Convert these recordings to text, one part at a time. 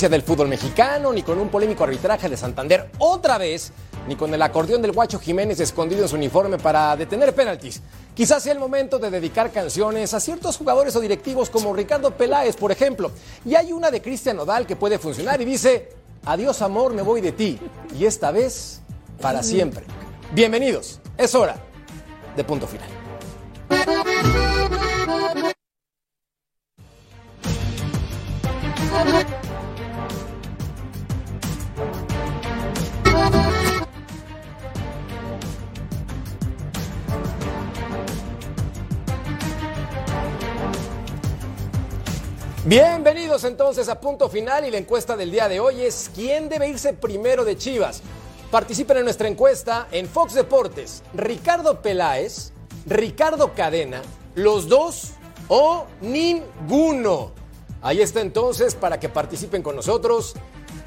Del fútbol mexicano, ni con un polémico arbitraje de Santander otra vez, ni con el acordeón del Guacho Jiménez escondido en su uniforme para detener penaltis. Quizás sea el momento de dedicar canciones a ciertos jugadores o directivos como Ricardo Peláez, por ejemplo. Y hay una de Cristian Nodal que puede funcionar y dice, adiós amor, me voy de ti. Y esta vez, para siempre. Bienvenidos, es hora de punto final. Bienvenidos entonces a punto final y la encuesta del día de hoy es ¿quién debe irse primero de Chivas? Participen en nuestra encuesta en Fox Deportes. Ricardo Peláez, Ricardo Cadena, los dos o ninguno. Ahí está entonces para que participen con nosotros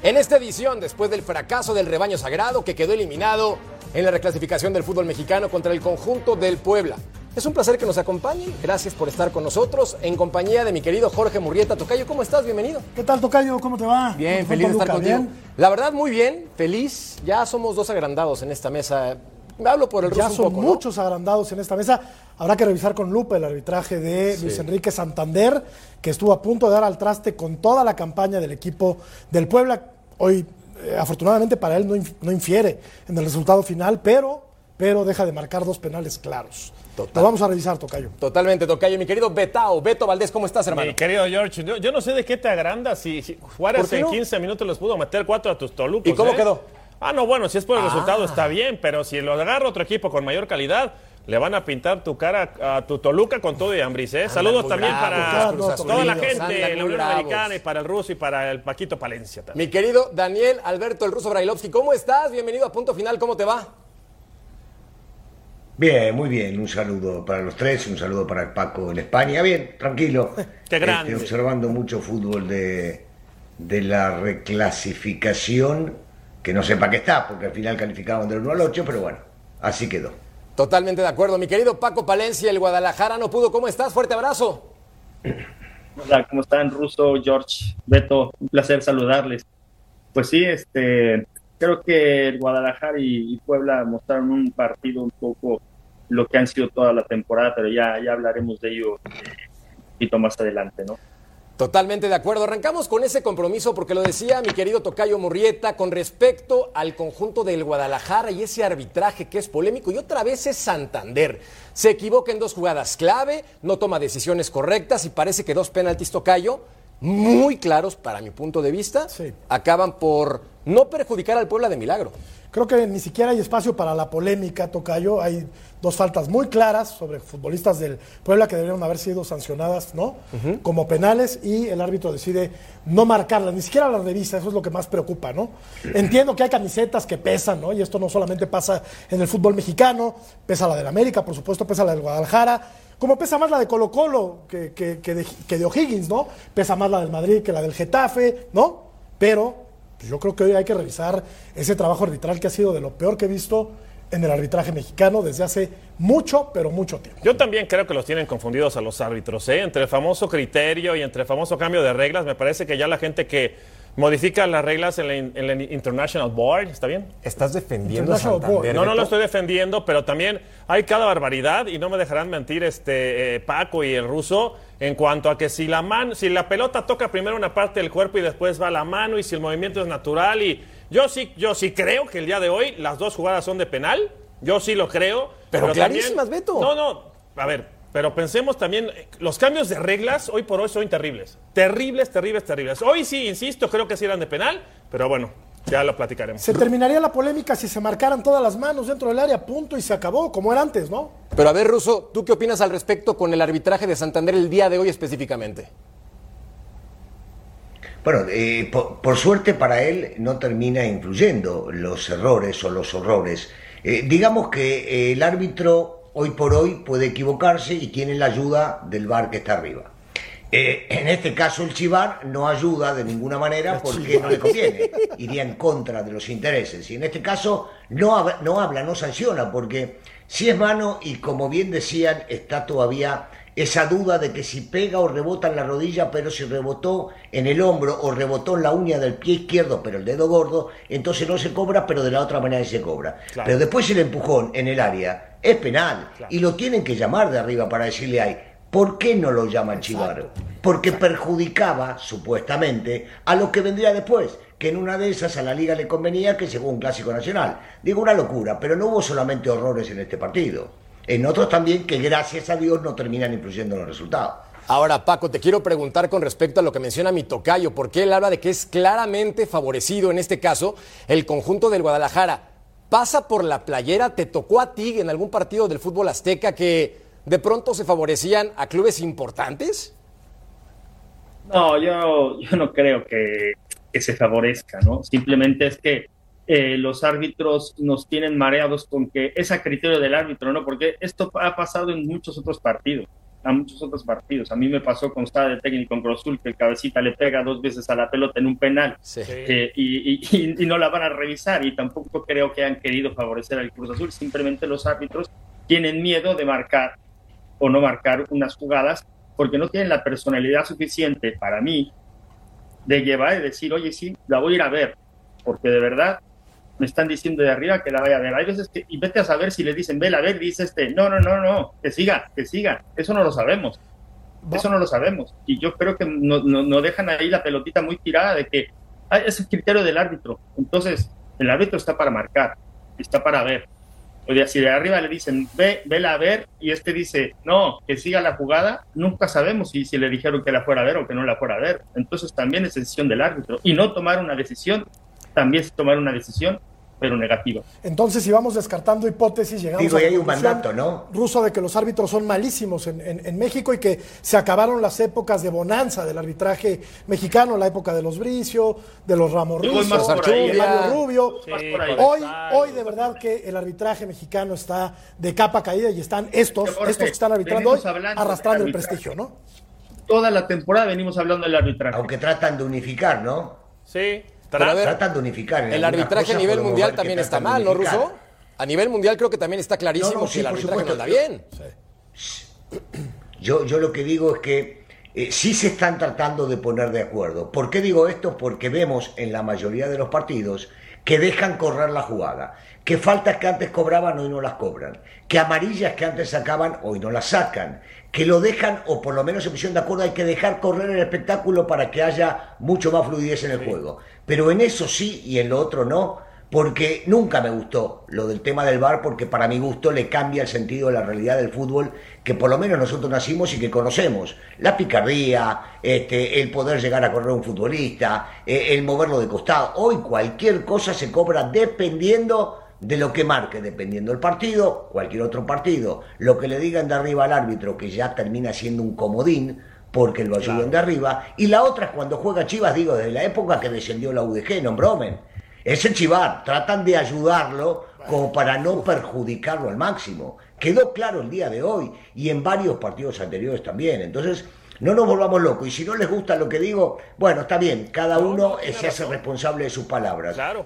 en esta edición después del fracaso del rebaño sagrado que quedó eliminado en la reclasificación del fútbol mexicano contra el conjunto del Puebla. Es un placer que nos acompañen. Gracias por estar con nosotros en compañía de mi querido Jorge Murrieta. Tocayo, ¿cómo estás? Bienvenido. ¿Qué tal, Tocayo? ¿Cómo te va? Bien, ¿Cómo feliz de estar contigo. ¿Bien? La verdad, muy bien, feliz. Ya somos dos agrandados en esta mesa. Me hablo por el Ya ruso son un poco, ¿no? muchos agrandados en esta mesa. Habrá que revisar con lupa el arbitraje de Luis Enrique Santander, que estuvo a punto de dar al traste con toda la campaña del equipo del Puebla. Hoy, eh, afortunadamente para él, no, inf- no infiere en el resultado final, pero, pero deja de marcar dos penales claros. Total. Lo vamos a revisar, Tocayo. Totalmente, Tocayo. Mi querido Betao, Beto Valdés, ¿cómo estás, hermano? Mi querido George, yo, yo no sé de qué te agrandas. Si, si Juárez ¿Por qué en no? 15 minutos les pudo meter cuatro a tus tolucos. ¿Y cómo ¿eh? quedó? Ah, no, bueno, si es por el Ah. resultado está bien, pero si lo agarra otro equipo con mayor calidad, le van a pintar tu cara a tu Toluca con todo y ambris. ¿eh? Saludos también para toda la gente de la Unión bravos. Americana y para el ruso y para el Paquito Palencia también. Mi querido Daniel Alberto el Ruso Brailovsky, ¿cómo estás? Bienvenido a Punto Final, ¿cómo te va? Bien, muy bien. Un saludo para los tres, un saludo para el Paco en España. Bien, tranquilo. Qué grande. Este, observando mucho fútbol de, de la reclasificación, que no sé para qué está, porque al final calificaban del 1 al 8, pero bueno, así quedó. Totalmente de acuerdo. Mi querido Paco Palencia, el Guadalajara no pudo. ¿Cómo estás? Fuerte abrazo. Hola, ¿cómo están? Russo, George, Beto, un placer saludarles. Pues sí, este, creo que el Guadalajara y, y Puebla mostraron un partido un poco lo que han sido toda la temporada, pero ya, ya hablaremos de ello eh, un poquito más adelante, ¿no? Totalmente de acuerdo. Arrancamos con ese compromiso porque lo decía mi querido Tocayo Murrieta con respecto al conjunto del Guadalajara y ese arbitraje que es polémico. Y otra vez es Santander. Se equivoca en dos jugadas clave, no toma decisiones correctas y parece que dos penaltis Tocayo, muy claros para mi punto de vista, Sí. acaban por no perjudicar al Puebla de milagro. Creo que ni siquiera hay espacio para la polémica, Tocayo. Hay dos faltas muy claras sobre futbolistas del Puebla que deberían haber sido sancionadas, ¿no? Como penales y el árbitro decide no marcarlas, ni siquiera las revisa, eso es lo que más preocupa, ¿no? Entiendo que hay camisetas que pesan, ¿no? Y esto no solamente pasa en el fútbol mexicano, pesa la del América, por supuesto, pesa la del Guadalajara, como pesa más la de Colo Colo que, que- que de, que de O'Higgins, ¿no? Pesa más la del Madrid que la del Getafe, ¿no? Pero pues yo creo que hoy hay que revisar ese trabajo arbitral que ha sido de lo peor que he visto en el arbitraje mexicano desde hace mucho, pero mucho tiempo. Yo también creo que los tienen confundidos a los árbitros, ¿eh? Entre el famoso criterio y entre el famoso cambio de reglas, me parece que ya la gente que modifica las reglas en la, in- en la International Board, ¿está bien? Estás defendiendo a Santander, No, no lo estoy defendiendo, pero también hay cada barbaridad y no me dejarán mentir este eh, Paco y el ruso en cuanto a que si la mano, si la pelota toca primero una parte del cuerpo y después va la mano y si el movimiento es natural y yo sí, yo sí creo que el día de hoy las dos jugadas son de penal, yo sí lo creo. Pero clarísimas, Beto. No, no, a ver, pero pensemos también, los cambios de reglas hoy por hoy son terribles. Terribles, terribles, terribles. Hoy sí, insisto, creo que sí eran de penal, pero bueno, ya lo platicaremos. Se terminaría la polémica si se marcaran todas las manos dentro del área, punto, y se acabó, como era antes, ¿no? Pero a ver, Russo, ¿tú qué opinas al respecto con el arbitraje de Santander el día de hoy específicamente? Bueno, eh, por, por suerte para él no termina influyendo los errores o los horrores. Eh, digamos que eh, el árbitro hoy por hoy puede equivocarse y tiene la ayuda del VAR que está arriba. Eh, en este caso el Chivar no ayuda de ninguna manera porque no le conviene, iría en contra de los intereses. Y en este caso no, hab- no habla, no sanciona, porque si es mano y como bien decían, está todavía esa duda de que si pega o rebota en la rodilla, pero si rebotó en el hombro o rebotó en la uña del pie izquierdo, pero el dedo gordo, entonces no se cobra, pero de la otra manera se cobra. Claro. Pero después el empujón en el área es penal y lo tienen que llamar de arriba para decirle ahí, ¿por qué no lo llaman Chivaro? Porque perjudicaba, supuestamente, a lo que vendría después, que en una de esas a la liga le convenía que se juegue un clásico nacional. Digo una locura, pero no hubo solamente horrores en este partido. En otros también que gracias a Dios no terminan influyendo en los resultados. Ahora, Paco, te quiero preguntar con respecto a lo que menciona mi tocayo, porque él habla de que es claramente favorecido en este caso el conjunto del Guadalajara. ¿Pasa por la playera? ¿Te tocó a ti en algún partido del fútbol azteca que de pronto se favorecían a clubes importantes? No, yo, yo no creo que, que se favorezca, ¿no? Simplemente es que eh, los árbitros nos tienen mareados con que es a criterio del árbitro, ¿no? Porque esto ha pasado en muchos otros partidos, a muchos otros partidos. A mí me pasó con estaba de técnico en Cruz Azul que el cabecita le pega dos veces a la pelota en un penal Sí. eh, y, y- y no la van a revisar y tampoco creo que hayan querido favorecer al Cruz Azul. Simplemente los árbitros tienen miedo de marcar o no marcar unas jugadas porque no tienen la personalidad suficiente para mí de llevar y decir, oye, sí, la voy a ir a ver, porque de verdad me están diciendo de arriba que la vaya a ver. Hay veces que, y vete a saber si le dicen, vela a ver, dice este, no, no, no, no, que siga, que siga. Eso no lo sabemos. Eso no lo sabemos. Y yo creo que no, no, no dejan ahí la pelotita muy tirada de que ah, es el criterio del árbitro. Entonces, el árbitro está para marcar, está para ver. O sea, si de arriba le dicen, ve, vela a ver, y este dice, no, que siga la jugada, nunca sabemos si, si le dijeron que la fuera a ver o que no la fuera a ver. Entonces también es decisión del árbitro. Y no tomar una decisión, también es tomar una decisión, pero negativa. Entonces, si vamos descartando hipótesis, llegamos Digo, a la hay un mandato, ¿no? Ruso de que los árbitros son malísimos en, en- en México y que se acabaron las épocas de bonanza del arbitraje mexicano, la época de los Bricio, de los Ramos Russo, ¿eh? Mario Rubio. Ahí. Hoy, hoy de verdad que el arbitraje mexicano está de capa caída y están estos, Jorge, estos que están arbitrando hoy, arrastrando el prestigio, ¿no? Toda la temporada venimos hablando del arbitraje. Aunque tratan de unificar, ¿no? Sí, Pero a ver, Tratan de unificar. en el arbitraje a nivel mundial también está mal, ¿no. Ruso? A nivel mundial creo que también está clarísimo No, no, sí, que el por arbitraje no supuesto. anda bien. Yo, yo lo que digo es que eh, sí se están tratando de poner de acuerdo. ¿Por qué digo esto? Porque vemos en la mayoría de los partidos que dejan correr la jugada, que faltas que antes cobraban hoy no las cobran, que amarillas que antes sacaban hoy no las sacan, que lo dejan o por lo menos se pusieron de acuerdo hay que dejar correr el espectáculo para que haya mucho más fluidez en el juego. Pero en eso sí y en lo otro no, porque nunca me gustó lo del tema del VAR, porque para mi gusto le cambia el sentido de la realidad del fútbol, que por lo menos nosotros nacimos y que conocemos. La picardía, este, el poder llegar a correr un futbolista, eh, el moverlo de costado. Hoy cualquier cosa se cobra dependiendo de lo que marque, dependiendo del partido, cualquier otro partido. Lo que le digan de arriba al árbitro, que ya termina siendo un comodín, porque lo ayudan de arriba. Y la otra es cuando juega Chivas, digo, desde la época que descendió la UDG, no bromen. Es el Chivar, tratan de ayudarlo como para no perjudicarlo al máximo. Quedó claro el día de hoy y en varios partidos anteriores también. Entonces, no nos volvamos locos. Y si no les gusta lo que digo, bueno, está bien, cada uno se hace responsable de sus palabras. Claro.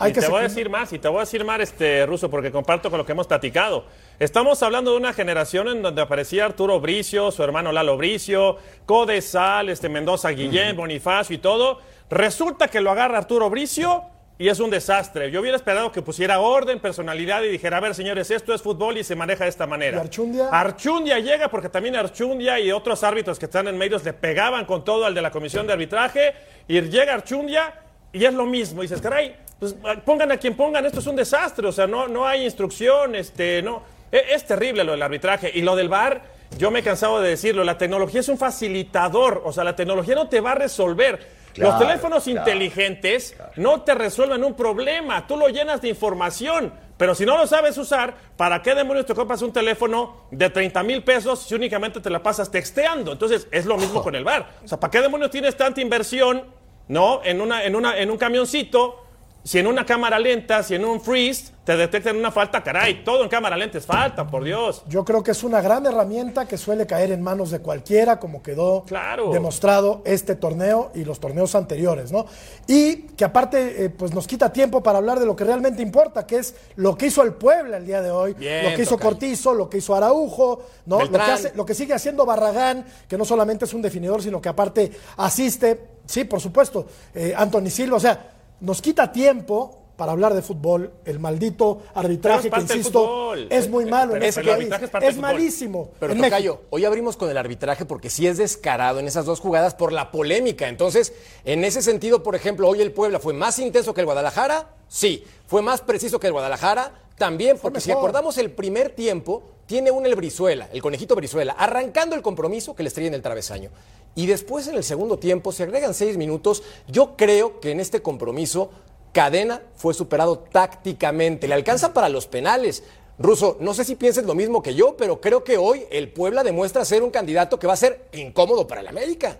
Hay y que te voy a decir más, y te voy a decir más, este, Ruso, porque comparto con lo que hemos platicado. Estamos hablando de una generación en donde aparecía Arturo Bricio, su hermano Lalo Bricio, Codesal, este Mendoza Guillén, Bonifacio y todo. Resulta que lo agarra Arturo Bricio y es un desastre. Yo hubiera esperado que pusiera orden, personalidad y dijera, a ver, señores, esto es fútbol y se maneja de esta manera. ¿Y Archundia? Archundia llega porque también Archundia y otros árbitros que están en medios le pegaban con todo al de la comisión de arbitraje y llega Archundia y es lo mismo. Dices, caray, pues pongan a quien pongan, esto es un desastre, o sea, no, no hay instrucción, este, no. Es, es terrible lo del arbitraje y lo del VAR. Yo me he cansado de decirlo, la tecnología es un facilitador, o sea, la tecnología no te va a resolver. Los teléfonos claro, inteligentes no te resuelven un problema, tú lo llenas de información, pero si no lo sabes usar, ¿para qué demonios te compras un teléfono de 30 mil pesos si únicamente te la pasas texteando? Entonces es lo mismo con el bar. O sea, ¿para qué demonios tienes tanta inversión, no, en una, en una, en un camioncito? Si en una cámara lenta, si en un freeze te detectan una falta, caray, todo en cámara lenta es falta, por Dios. Yo creo que es una gran herramienta que suele caer en manos de cualquiera, como quedó Claro. demostrado este torneo y los torneos anteriores, ¿no? Y que aparte, eh, pues nos quita tiempo para hablar de lo que realmente importa, que es lo que hizo el Puebla el día de hoy, Bien, lo que hizo tocayo. Cortizo, lo que hizo Araujo, ¿no? Lo que, hace- lo que sigue haciendo Barragán, que no solamente es un definidor, sino que aparte asiste, sí, por supuesto, eh, Anthony Silva, o sea, nos quita tiempo para hablar de fútbol, el maldito arbitraje que, insisto, fútbol. es muy malo en Pero este país. es malísimo. Pero en Tocayo, México. hoy abrimos con el arbitraje porque sí es descarado en esas dos jugadas por la polémica. Entonces, en ese sentido, por ejemplo, hoy el Puebla fue más intenso que el Guadalajara, sí. Fue más preciso que el Guadalajara, también, porque si acordamos el primer tiempo, tiene un el Brizuela, el conejito Brizuela, arrancando el compromiso que le estrella en el travesaño. Y después en el segundo tiempo se agregan seis minutos. Yo creo que en este compromiso Cadena fue superado tácticamente. Le alcanza para los penales. Ruso, no sé si pienses lo mismo que yo, pero creo que hoy el Puebla demuestra ser un candidato que va a ser incómodo para el América.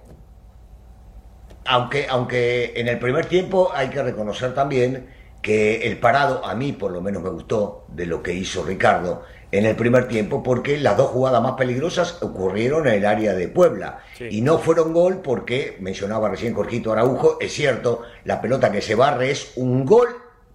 Aunque, aunque en el primer tiempo hay que reconocer también que el parado, a mí por lo menos me gustó de lo que hizo Ricardo en el primer tiempo, porque las dos jugadas más peligrosas ocurrieron en el área de Puebla. Y no fueron gol porque, mencionaba recién Jorgito Araujo, es cierto, la pelota que se barre es un gol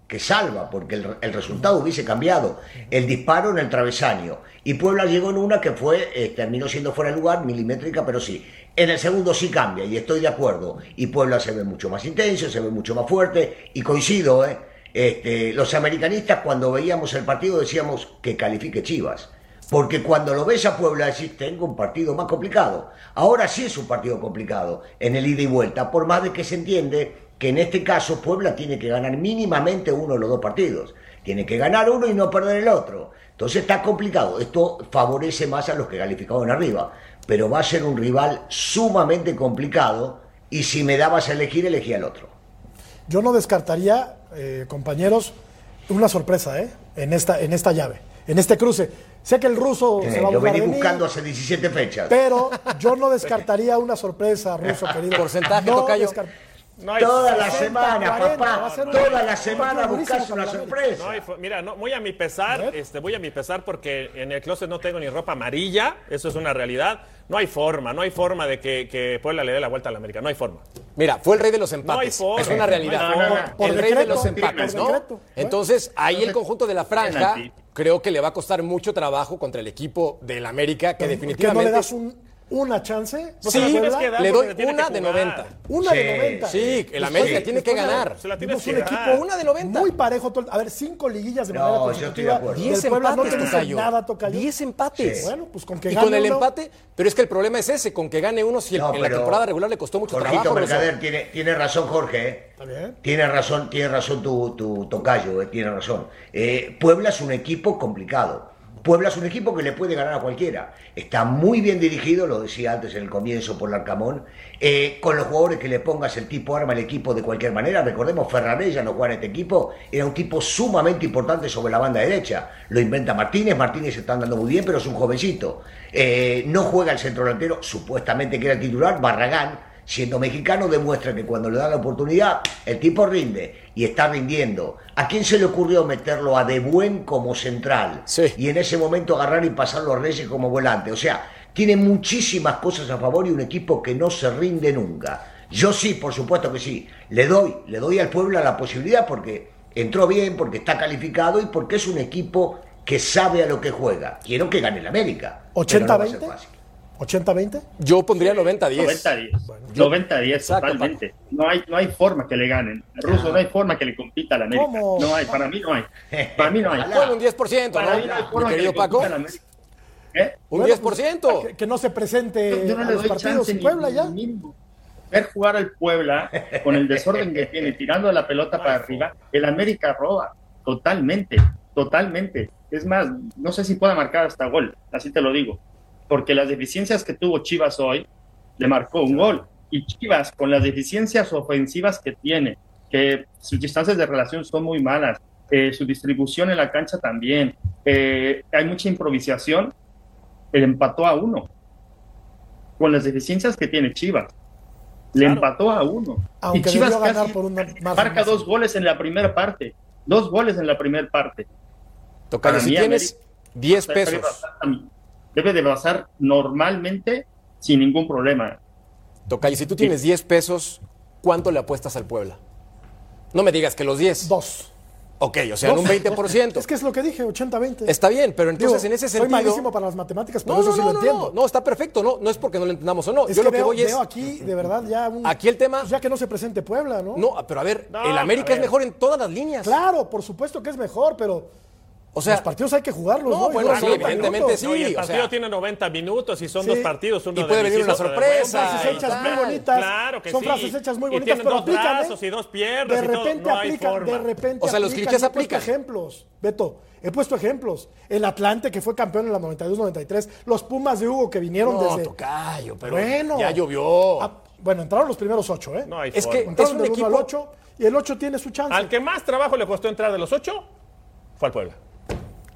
que salva, porque el, el resultado hubiese cambiado. El disparo en el travesaño. Y Puebla llegó en una que fue, eh, terminó siendo fuera de lugar, milimétrica, pero sí. En el segundo sí cambia, y estoy de acuerdo. Y Puebla se ve mucho más intenso, se ve mucho más fuerte, y coincido, ¿eh? Este, los americanistas cuando veíamos el partido decíamos que califique Chivas. Porque cuando lo ves a Puebla decís, tengo un partido más complicado. Ahora sí es un partido complicado en el ida y vuelta, por más de que se entiende que en este caso Puebla tiene que ganar mínimamente uno de los dos partidos. Tiene que ganar uno y no perder el otro. Entonces está complicado. Esto favorece más a los que calificaron arriba. Pero va a ser un rival sumamente complicado y si me dabas a elegir, elegí al otro. Yo no descartaría, eh, compañeros, una sorpresa ¿eh? en, esta, en esta llave, en este cruce. Sé que el ruso se va a Lo vení de mí, buscando hace 17 fechas. pero yo no descartaría una sorpresa, ruso querido. Porcentaje, No tocayo. No hay- Toda la 60, semana, 40, va papá. Toda la semana buscas una sorpresa. No hay fo- mira, no, muy a mi pesar, este, voy a mi pesar porque en el closet no tengo ni ropa amarilla, eso es una realidad. No hay forma, no hay forma de que, que Puebla le dé la vuelta a la América, no hay forma. Mira, fue el rey de los empates. forma. es una realidad. No hay. Por el rey de los empates, ¿no? decreto. Entonces, ahí el conjunto de la franja creo que le va a costar mucho trabajo contra el equipo del América, que ¿Por qué no definitivamente... le das un- una chance? Sí, se la tienes que dar le doy tiene una de jugar. 90. Una Sí, de 90. Sí, el América tiene que de- ganar. Se la Vimos que un equipo Una de 90. Muy parejo. todo- A ver, cinco liguillas de No, manera yo estoy de consecutiva. acuerdo. Y el 10 Puebla no empates, te Tocayo. nada, Tocayo. 10 empates. Bueno, pues con que y gane con el uno- empate, pero es que el problema es ese, con que gane uno si el- en la temporada regular le costó mucho Jorgito trabajo. Mercader tiene, tiene razón, Jorge. ¿eh? Está bien. Tiene razón, tiene razón tu, tu tocayo, eh, tiene razón. Eh, Puebla es un equipo complicado. Puebla es un equipo que le puede ganar a cualquiera. Está muy bien dirigido, lo decía antes en el comienzo por Larcamón. Eh, con los jugadores que le pongas, el tipo arma el equipo de cualquier manera. Recordemos, Ferrarella no jugaba en este equipo. Era un tipo sumamente importante sobre la banda derecha. Lo inventa Martínez. Martínez se está andando muy bien, pero es un jovencito. Eh, no juega el centro delantero, supuestamente que era titular, Barragán siendo mexicano, demuestra que cuando le da la oportunidad, el tipo rinde y está rindiendo. ¿A quién se le ocurrió meterlo a De Buen como central? Sí. Y en ese momento agarrar y pasarlo a Reyes como volante. O sea, tiene muchísimas cosas a favor y un equipo que no se rinde nunca. Yo sí, por supuesto que sí. Le doy, le doy al pueblo la posibilidad porque entró bien, porque está calificado y porque es un equipo que sabe a lo que juega. Quiero que gane el América. pero no va a ser 80-20. Fácil. ¿80-20? Yo pondría 90-10. 90-10. yo- 90-10, Exacto, totalmente. No hay, no hay forma que le ganen. El ruso no hay forma que le compita a la América. ¿Cómo? No hay, para mí no hay. Para mí no hay. Bueno, un 10%, Para mí ¿no? no hay forma que querido le Paco. compita a la América. ¿Eh? Un Bueno, pues, 10%. que, que no se presente Yo no a le los doy partidos chance en ni- Puebla ya. ni mínimo. Ver jugar al Puebla con el desorden que tiene, tirando la pelota para arriba, el América roba. Totalmente, totalmente. Es más, no sé si pueda marcar hasta gol, así te lo digo. Porque las deficiencias que tuvo Chivas hoy, le marcó un gol. Y Chivas, con las deficiencias ofensivas que tiene, que sus distancias de relación son muy malas, eh, su distribución en la cancha también, eh, hay mucha improvisación, el empató a uno con las deficiencias que tiene Chivas. Le Claro. empató a uno. Aunque y Chivas ganar casi por una marca más. dos goles en la primera parte. Dos goles en la primera parte. Tocayo, si mí, tienes 10 Debe pesos, Debe de basar normalmente sin ningún problema. Tocayo, si tú tienes 10 pesos, ¿cuánto le apuestas al Puebla? No me digas que los 10. Dos. Ok, o sea, en un Dos. 20%. Es que es lo que dije, 80-20. Está bien, pero entonces Digo, en ese Soy sentido... malísimo para las matemáticas, pero No, eso no, sí no, lo no, entiendo. no, está perfecto, no, no es porque no lo entendamos o no. Es Yo que lo que veo, voy es... veo aquí, de verdad, ya un... Aquí el tema- Pues ya que no se presente Puebla, ¿no? No, pero a ver, No, el América es mejor en todas las líneas. Claro, por supuesto que es mejor, pero O sea, los partidos hay que jugarlos, No, ¿no? Y bueno, duran sí, 90 evidentemente minutos. sí. No, y el o partido sea- tiene 90 minutos y son Sí. dos partidos. Uno Y puede de venir una sorpresa. Son frases y hechas muy bonitas. Claro que son sí. frases hechas muy Y bonitas, tienen pero dos aplican, ¿eh? brazos y dos piernas De y todo. repente hay aplican, forma. de repente O sea, los aplican. clichés aplican. ejemplos, Beto. He puesto ejemplos. El Atlante, que fue campeón en la 92-93. Los Pumas de Hugo, que vinieron No, desde... Tocayo, pero bueno. ya llovió. Ah, bueno, entraron los primeros ocho, ¿eh? No hay Es forma. que- entraron es un del uno al equipo- ocho, y el 8 tiene su chance. Al que más trabajo le costó entrar de los ocho fue al Puebla.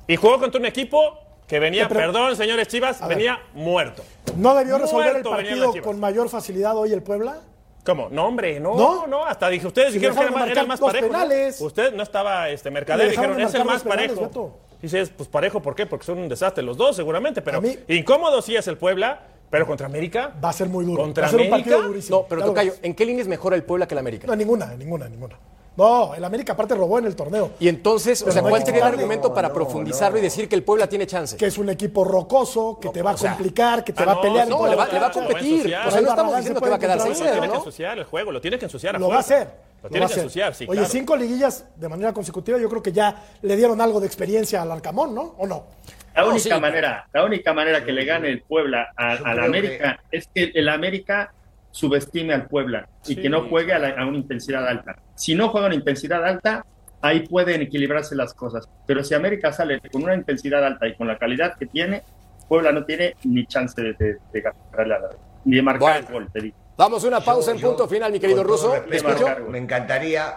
Y jugó contra un equipo que venía, pre- perdón, señores Chivas, A ver. venía muerto. ¿No debió resolver el Muerto venían partido con mayor facilidad hoy el Puebla? ¿Cómo? No, hombre, no, ¿No? no, hasta dije, ustedes Si dijeron que era, el más parejo. ¿no? penales. Usted no estaba este mercader, dijeron, es el más penales, parejo. Beto. Dices, pues parejo, ¿por qué? Porque son un desastre los dos, seguramente, pero A mí- incómodo sí es el Puebla, pero contra América. Va a ser muy duro. ¿Contra Va a ser un América? partido durísimo. No, pero lo Tocayo. ¿en qué línea es mejor el Puebla que el América? No, ninguna, ninguna, ninguna. No, el América aparte robó en el torneo. Y entonces, o sea, ¿cuál sería el argumento para No, profundizarlo y decir que el Puebla tiene chance? Que es un equipo rocoso, que te va a o sea, complicar, que te Ah, va a pelear. no, le va, le va a competir. O sea, no estamos diciendo que va a quedar encontrar 6-0, Tiene que ensuciar el juego, lo tiene que ensuciar a Lo va a hacer. Lo lo tiene que hacer. ensuciar, sí, Oye, claro. cinco liguillas de manera consecutiva, yo creo que ya le dieron algo de experiencia al Arcamón, ¿no? ¿O no? La No, única sí. manera, la única manera que le gane el Puebla a, Yo a la creo América es que el América subestime al Puebla y Sí, que no juegue a, la- a una intensidad alta. Si no juega a una intensidad alta, ahí pueden equilibrarse las cosas. Pero si América sale con una intensidad alta y con la calidad que tiene, Puebla no tiene ni chance de, la- ni de marcar Bueno. el gol, te digo. Vamos a una pausa en Yo- punto yo, final, mi querido Ruso. ¿Le respeto. Me encantaría.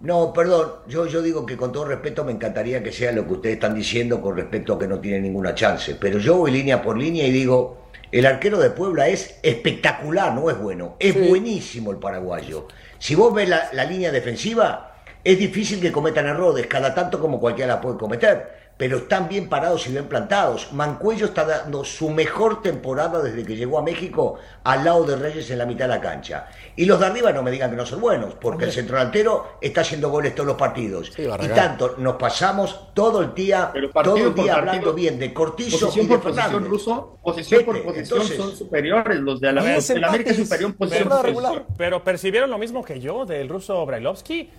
No, perdón, yo, yo digo que con todo respeto me encantaría que sea lo que ustedes están diciendo con respecto a que no tiene ninguna chance. Pero yo voy línea por línea y digo, el arquero de Puebla es espectacular, no es bueno. Es Sí. buenísimo el paraguayo. Si vos ves la, la línea defensiva, es difícil que cometan errores, cada tanto como cualquiera la puede cometer. Pero están bien parados y bien plantados. Mancuello está dando su mejor temporada desde que llegó a México al lado de Reyes en la mitad de la cancha. Y los de arriba no me digan que no son buenos, porque el centrodelantero está haciendo goles todos los partidos. Sí, y tanto nos pasamos todo el día, todo el día partido, hablando bien de Cortizo y Posición de por posición ruso, posición por posición entonces- son superiores los de es el América es superior en posición regular. Pero percibieron lo mismo que yo del ruso Brailovsky.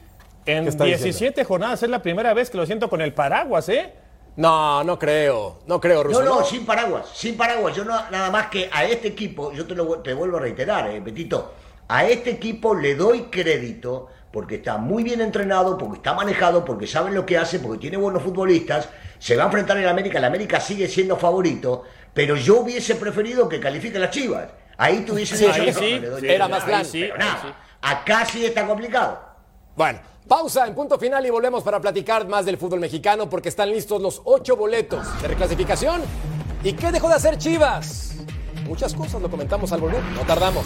En ¿Qué está 17 jornadas es la primera vez que lo siento con el paraguas, ¿eh? No, no creo. No creo, Ruso. No, no, sin paraguas, sin paraguas. Yo no, nada más que a este equipo, yo te lo te vuelvo a reiterar, eh, Betito, a este equipo le doy crédito porque está muy bien entrenado, porque está manejado, porque saben lo que hace, porque tiene buenos futbolistas. Se va a enfrentar en América, el América sigue siendo favorito, pero yo hubiese preferido que califique las Chivas. Ahí tuviese Sí, ahí no, sí, no le doy sí, era crédito. más sí, sí. acá sí está complicado. Bueno, pausa en punto final y volvemos para platicar más del fútbol mexicano porque están listos los ocho boletos de reclasificación. ¿Y qué dejó de hacer Chivas? Muchas cosas, lo comentamos al volver, no tardamos.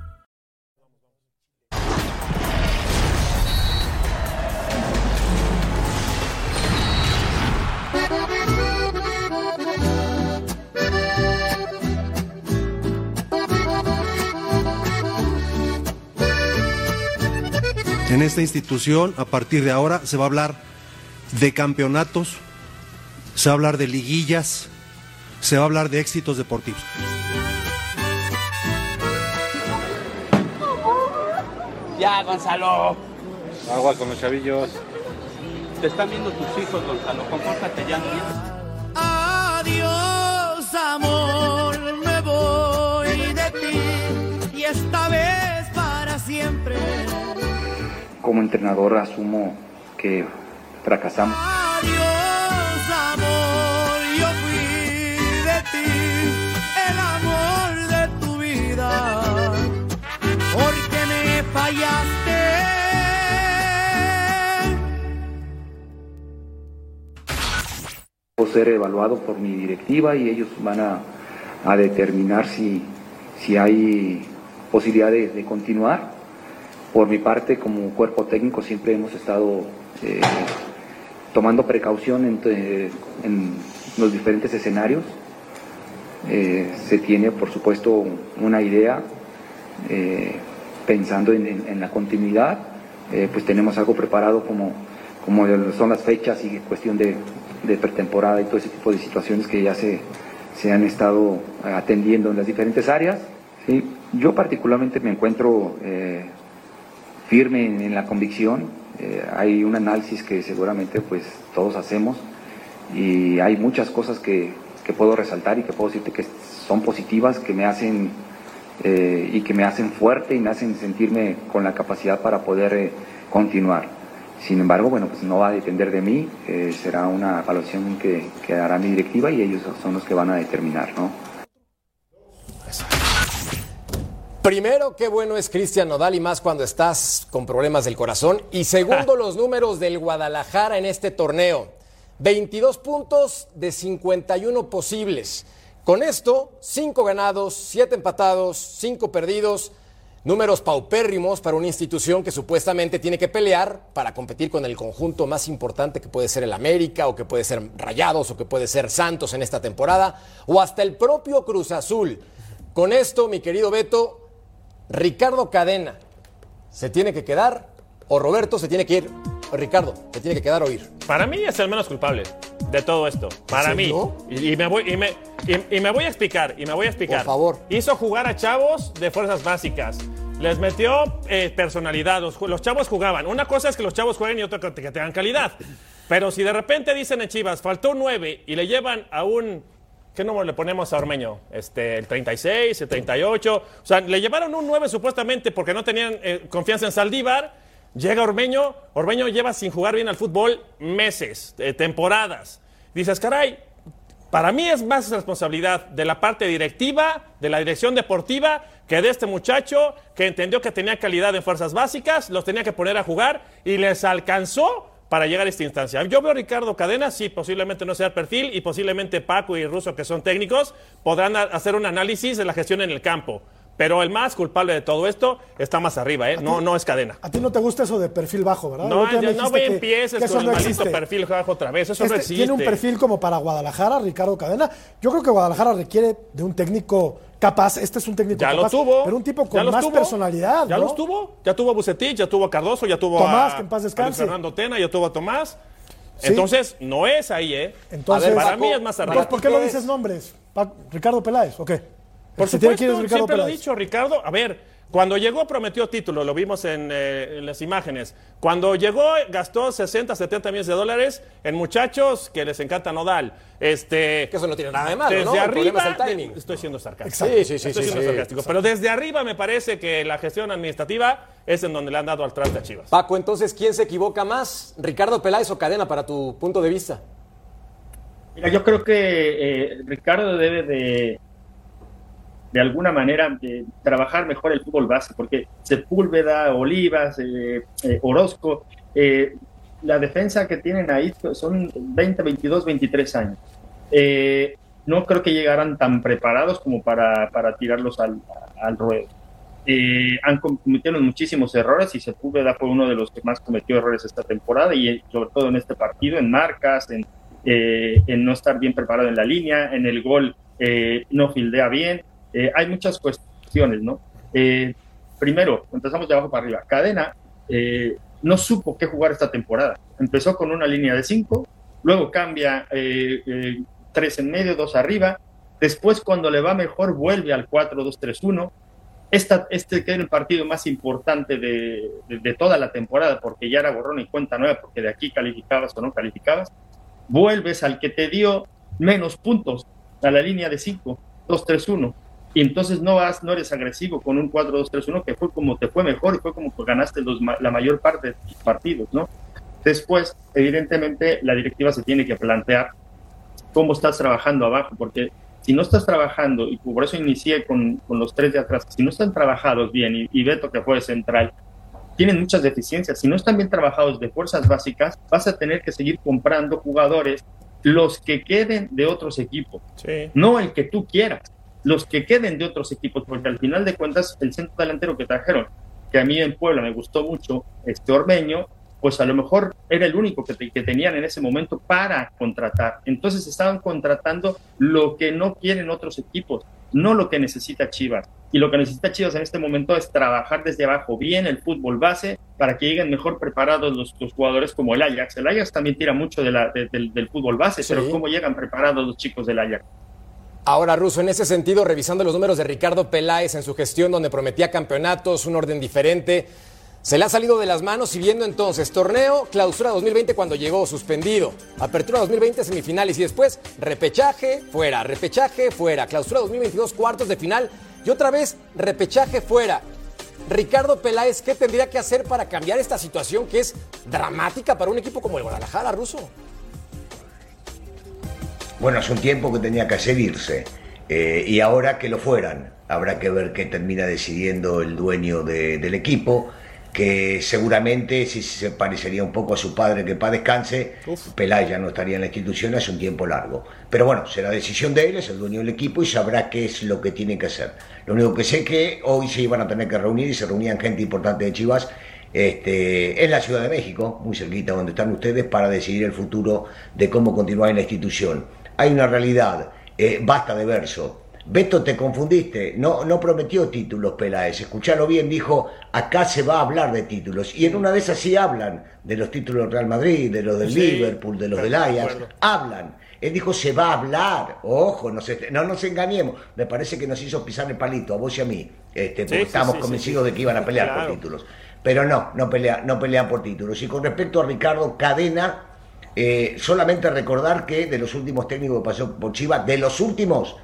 En esta institución, a partir de ahora, se va a hablar de campeonatos, se va a hablar de liguillas, se va a hablar de éxitos deportivos. Ya, Gonzalo. Agua con los chavillos. Te están viendo tus hijos, Gonzalo. Compórtate ya. Adiós, amor, me voy de ti y esta vez para siempre. Como entrenador asumo que fracasamos. Adiós, amor, yo fui de ti, el amor de tu vida, porque me fallaste. Puedo ser evaluado por mi directiva y ellos van a, a determinar si, si hay posibilidad de, de continuar. Por mi parte, como cuerpo técnico, siempre hemos estado eh, tomando precaución en, eh, en los diferentes escenarios. Eh, se tiene, por supuesto, una idea pensando en, la continuidad. Pues tenemos algo preparado como, como son las fechas y cuestión de, pretemporada y todo ese tipo de situaciones que ya se, se han estado atendiendo en las diferentes áreas. ¿sí? Yo particularmente me encuentro firme en, la convicción. Eh, hay un análisis que seguramente pues todos hacemos y hay muchas cosas que, que puedo resaltar y que puedo decirte que son positivas, que me hacen eh, y que me hacen fuerte y me hacen sentirme con la capacidad para poder eh, continuar. Sin embargo, bueno, pues no va a depender de mí, será una evaluación que, que hará mi directiva y ellos son los que van a determinar, ¿no? Primero, qué bueno es Cristian Nodal y más cuando estás con problemas del corazón. Y segundo, los números del Guadalajara en este torneo. 22 puntos de 51 posibles. Con esto, 5 ganados, 7 empatados, 5 perdidos. Números paupérrimos para una institución que supuestamente tiene que pelear para competir con el conjunto más importante que puede ser el América o que puede ser Rayados o que puede ser Santos en esta temporada o hasta el propio Cruz Azul. Con esto, mi querido Beto, Ricardo Cadena se tiene que quedar o Roberto se tiene que ir. O Ricardo, se tiene que quedar o ir. Para mí es el menos culpable de todo esto. Para mí. Y, y me voy, y, me, y- me voy a explicar, y me voy a explicar. Por favor. Hizo jugar a chavos de fuerzas básicas. Les metió eh, personalidad. Los chavos jugaban. Una cosa es que los chavos jueguen y otra que, que tengan calidad. Pero si de repente dicen en Chivas, faltó un 9 y le llevan a un. ¿Qué número le ponemos a Ormeño? Este, el 36, el 38. O sea, le llevaron un 9 supuestamente porque no tenían eh, confianza en Saldívar. Llega Ormeño. Ormeño lleva sin jugar bien al fútbol meses, eh, temporadas. Dices, caray, para mí es más responsabilidad de la parte directiva, de la dirección deportiva, que de este muchacho que entendió que tenía calidad en fuerzas básicas, los tenía que poner a jugar y les alcanzó para llegar a esta instancia. Yo veo a Ricardo Cadena, sí, posiblemente no sea el perfil y posiblemente Paco y Russo, que son técnicos, podrán hacer un análisis de la gestión en el campo. Pero el más culpable de todo esto está más arriba, ¿eh? No, no es Cadena. A ti no te gusta eso de perfil bajo, ¿verdad? No, ya me no que- empieces que con el maldito existe. perfil bajo otra vez. Eso no existe. tiene un perfil como para Guadalajara, Ricardo Cadena. Yo creo que Guadalajara requiere de un técnico capaz. Este es un técnico Ya lo capaz, tuvo. pero un tipo con más tuvo. personalidad. Ya ¿no? los tuvo. Ya tuvo a Bucetich, ya tuvo a Cardoso, ya tuvo Tomás, a, que en paz a descanse. Fernando Tena, ya tuvo a Tomás. Sí. Entonces, no es ahí, ¿eh? Entonces, A ver, para Paco, mí es más arriba. entonces, ¿por qué no dices nombres? Pa- ¿Ricardo Peláez o qué? Por tiene supuesto, Ricardo siempre lo he dicho, Ricardo. A ver, cuando llegó prometió título, lo vimos en, eh, en las imágenes. Cuando llegó gastó 60, 70 millones de dólares en muchachos que les encanta Nodal. Este, Que eso no tiene nada de malo, desde ¿no? El problema arriba, es el timing. estoy siendo sarcástico. Sí, sí, sí, Estoy sí, siendo sí. sarcástico. Pero desde arriba me parece que la gestión administrativa es en donde le han dado al traste a Chivas. Paco, entonces, ¿quién se equivoca más? ¿Ricardo Peláez o Cadena para tu punto de vista? Mira, yo creo que eh, Ricardo debe de, de alguna manera, de trabajar mejor el fútbol base, porque Sepúlveda, Olivas, eh, eh, Orozco, eh, la defensa que tienen ahí son 20, 22, 23 años. Eh, no creo que llegaran tan preparados como para, para tirarlos al, al ruedo. Eh, han cometido muchísimos errores y se Sepúlveda fue uno de los que más cometió errores esta temporada y eh, sobre todo en este partido, en marcas, en, eh, en no estar bien preparado en la línea, en el gol no fildea bien. Hay muchas cuestiones, ¿no? primero, empezamos de abajo para arriba. Cadena no supo qué jugar esta temporada. Empezó con una línea de cinco, luego cambia tres en medio, dos arriba. Después, cuando le va mejor, vuelve al 4-2-3-1 esta, este que era el partido más importante de, de, toda la temporada, porque ya era borrón y cuenta nueva, porque de aquí calificabas o no calificabas, vuelves al que te dio menos puntos, a la línea de 5, 2-3-1, y entonces no vas, no eres agresivo con un 4-2-3-1, que fue como te fue mejor y fue como que ganaste los, la mayor parte de tus partidos, ¿no? Después, evidentemente, la directiva se tiene que plantear cómo estás trabajando abajo, porque si no estás trabajando, y por eso inicié con, con los tres de atrás, si no están trabajados bien, y, y, Beto que fue central, tienen muchas deficiencias, si no están bien trabajados de fuerzas básicas, vas a tener que seguir comprando jugadores, los que queden de otros equipos, no el que tú quieras, los que queden de otros equipos, porque al final de cuentas el centro delantero que trajeron, que a mí en Puebla me gustó mucho, este Ormeño, pues a lo mejor era el único que, que, tenían en ese momento para contratar. Entonces estaban contratando lo que no quieren otros equipos, no lo que necesita Chivas. Y lo que necesita Chivas en este momento es trabajar desde abajo bien el fútbol base para que lleguen mejor preparados los, jugadores como el Ajax. El Ajax también tira mucho de la, del fútbol base, pero ¿cómo llegan preparados los chicos del Ajax? Ahora, Russo, en ese sentido, revisando los números de Ricardo Peláez en su gestión, donde prometía campeonatos, un orden diferente, se le ha salido de las manos y viendo entonces torneo, clausura 2020 cuando llegó, suspendido, apertura 2020 semifinales y después repechaje fuera, repechaje fuera, clausura 2022 cuartos de final y otra vez repechaje fuera. Ricardo Peláez, ¿qué tendría que hacer para cambiar esta situación que es dramática para un equipo como el Guadalajara, Ruso? Bueno, hace un tiempo que tenía que hacer irse eh, y ahora que lo fueran, habrá que ver qué termina decidiendo el dueño del equipo que seguramente si se parecería un poco a su padre que para descanse, Pelaya no estaría en la institución hace un tiempo largo. Pero bueno, será decisión de él, es el dueño del equipo y sabrá qué es lo que tiene que hacer. Lo único que sé es que hoy se iban a tener que reunir y se reunían gente importante de Chivas este, en la Ciudad de México, muy cerquita donde están ustedes, para decidir el futuro de cómo continuar en la institución. Hay una realidad, eh, basta de verso. Beto, te confundiste, no, no prometió títulos Peláez, escuchalo bien, dijo, acá se va a hablar de títulos, y en una de esas sí hablan de los títulos del Real Madrid, de los del Liverpool, de los del Ajax, hablan. Él dijo, se va a hablar, ojo, no, no nos engañemos, me parece que nos hizo pisar el palito, a vos y a mí, este, porque estábamos convencidos de que iban a pelear por títulos. Pero no, no pelean, no pelean por títulos. Y con respecto a Ricardo Cadena, eh, solamente recordar que de los últimos técnicos que pasó por Chivas, de los últimos,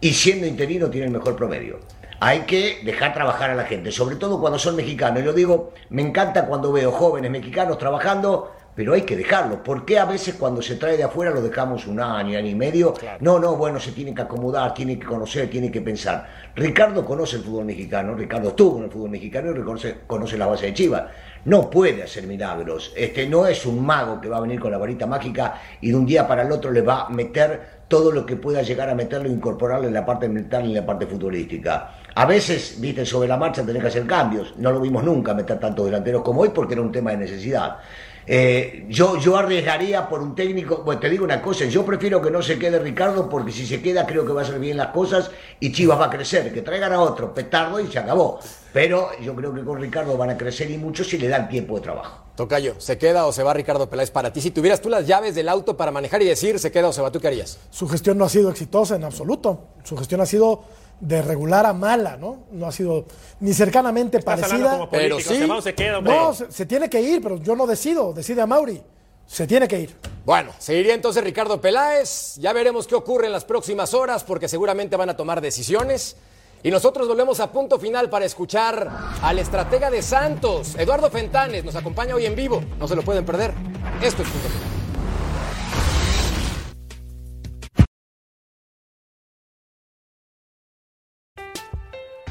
y siendo interino tiene el mejor promedio. Hay que dejar trabajar a la gente, sobre todo cuando son mexicanos. Y lo digo, me encanta cuando veo jóvenes mexicanos trabajando, pero hay que dejarlo. ¿Por qué a veces cuando se trae de afuera lo dejamos un año, año y medio? No, no, bueno, se tiene que acomodar, tiene que conocer, tiene que pensar. Ricardo conoce el fútbol mexicano, Ricardo estuvo en el fútbol mexicano y conoce, conoce la base de Chivas. No puede hacer milagros. Este no es un mago que va a venir con la varita mágica y de un día para el otro le va a meter todo lo que pueda llegar a meterlo e incorporarlo en la parte mental y en la parte futbolística. A veces, viste, sobre la marcha tenés que hacer cambios. No lo vimos nunca meter tantos delanteros como hoy porque era un tema de necesidad. Eh, yo, yo arriesgaría por un técnico, pues te digo una cosa, yo prefiero que no se quede Ricardo porque si se queda creo que va a hacer bien las cosas y Chivas va a crecer, que traigan a otro petardo y se acabó. Pero yo creo que con Ricardo van a crecer y mucho si le dan tiempo de trabajo. Tocayo, ¿se queda o se va Ricardo Peláez para ti? Si tuvieras tú las llaves del auto para manejar y decir se queda o se va, ¿tú qué harías? Su gestión no ha sido exitosa en absoluto. Su gestión ha sido de regular a mala, ¿no? No ha sido ni cercanamente parecida. pero sí, se, se, queda, no, se, tiene que ir, pero yo no decido, decide a Mauri. Se tiene que ir. Bueno, seguiría entonces Ricardo Peláez. Ya veremos qué ocurre en las próximas horas, porque seguramente van a tomar decisiones. Y nosotros volvemos a punto final para escuchar al estratega de Santos, Eduardo Fentanes. Nos acompaña hoy en vivo. No se lo pueden perder. Esto es punto final.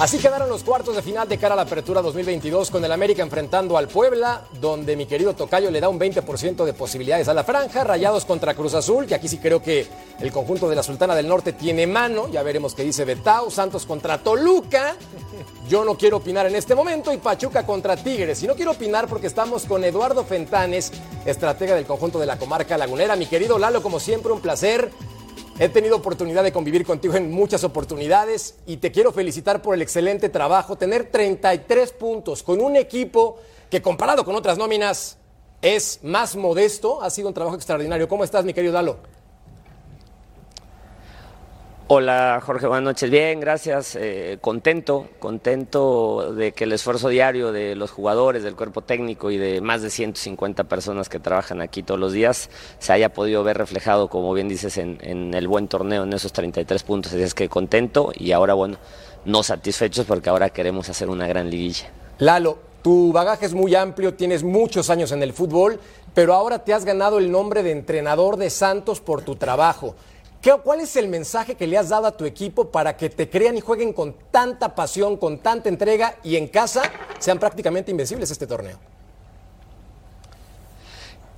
Así quedaron los cuartos de final de cara a la apertura 2022 con el América enfrentando al Puebla, donde mi querido Tocayo le da un 20% de posibilidades a la franja, Rayados contra Cruz Azul, que aquí sí creo que el conjunto de la Sultana del Norte tiene mano, ya veremos qué dice Betao, Santos contra Toluca, yo no quiero opinar en este momento, y Pachuca contra Tigres. Y no quiero opinar porque estamos con Eduardo Fentanes, estratega del conjunto de la comarca lagunera. Mi querido Lalo, como siempre, un placer. He tenido oportunidad de convivir contigo en muchas oportunidades y te quiero felicitar por el excelente trabajo. Tener 33 puntos con un equipo que comparado con otras nóminas es más modesto, ha sido un trabajo extraordinario. ¿Cómo estás, mi querido Lalo? Hola Jorge, buenas noches. Bien, gracias. Eh, contento, contento de que el esfuerzo diario de los jugadores, del cuerpo técnico y de más de 150 personas que trabajan aquí todos los días se haya podido ver reflejado, como bien dices, en, en el buen torneo, en esos 33 puntos. Así es que contento y ahora, bueno, no satisfechos porque ahora queremos hacer una gran liguilla. Lalo, tu bagaje es muy amplio, tienes muchos años en el fútbol, pero ahora te has ganado el nombre de entrenador de Santos por tu trabajo. ¿Qué- ¿Cuál es el mensaje que le has dado a tu equipo para que te crean y jueguen con tanta pasión, con tanta entrega y en casa sean prácticamente invencibles este torneo?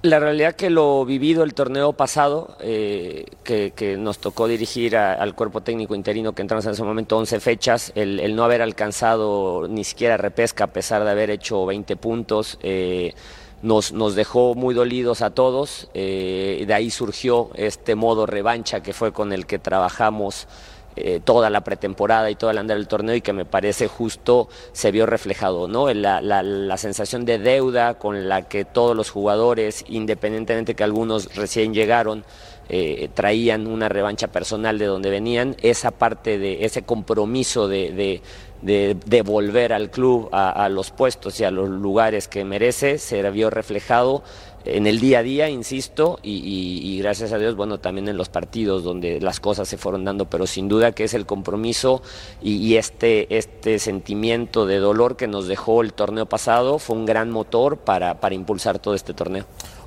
La realidad que lo vivido el torneo pasado, eh, que, nos tocó dirigir al cuerpo técnico interino que entramos en ese momento 11 fechas, el, el no haber alcanzado ni siquiera repesca a pesar de haber hecho 20 puntos, eh, nos, nos dejó muy dolidos a todos. eh, de ahí surgió este modo revancha que fue con el que trabajamos eh, toda la pretemporada y todo el andar del torneo y que me parece justo se vio reflejado, ¿no? La, la- la sensación de deuda con la que todos los jugadores, independientemente que algunos recién llegaron, eh, traían una revancha personal de donde venían, esa parte de ese compromiso de, de, de devolver al club a, los puestos y a los lugares que merece, se vio reflejado en el día a día, insisto, y gracias a Dios, bueno, también en los partidos donde las cosas se fueron dando, pero sin duda que es el compromiso y, y este, este sentimiento de dolor que nos dejó el torneo pasado fue un gran motor para, para impulsar todo este torneo.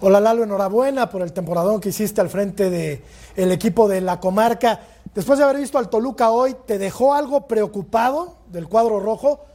Hola Lalo, enhorabuena por el temporadón que hiciste al frente del el equipo de la comarca. Después de haber visto al Toluca hoy, ¿te dejó algo preocupado del cuadro rojo?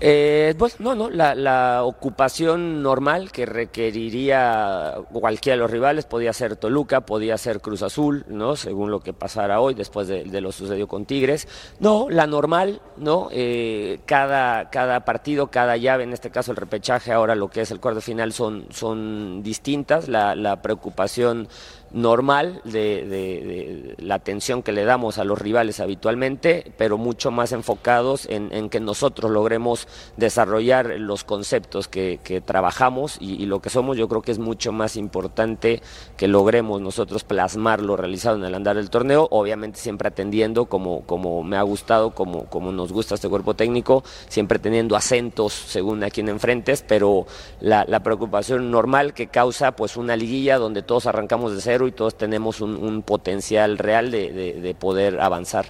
Eh, pues no, no, la, ocupación normal que requeriría cualquiera de los rivales podía ser Toluca, podía ser Cruz Azul, ¿no? Según lo que pasara hoy después de, de lo sucedido con Tigres. No, la normal, ¿no? Eh, cada, cada partido, cada llave, en este caso el repechaje, ahora lo que es el cuarto final son, son distintas. La, la preocupación normal de, la atención que le damos a los rivales habitualmente, pero mucho más enfocados en, que nosotros logremos desarrollar los conceptos que, trabajamos y, y lo que somos. Yo creo que es mucho más importante que logremos nosotros plasmar lo realizado en el andar del torneo, obviamente siempre atendiendo como, como me ha gustado, como, como nos gusta este cuerpo técnico, siempre teniendo acentos según a quien enfrentes, pero la, la preocupación normal que causa pues una liguilla donde todos arrancamos de cero y todos tenemos un, un potencial real de, de- de poder avanzar.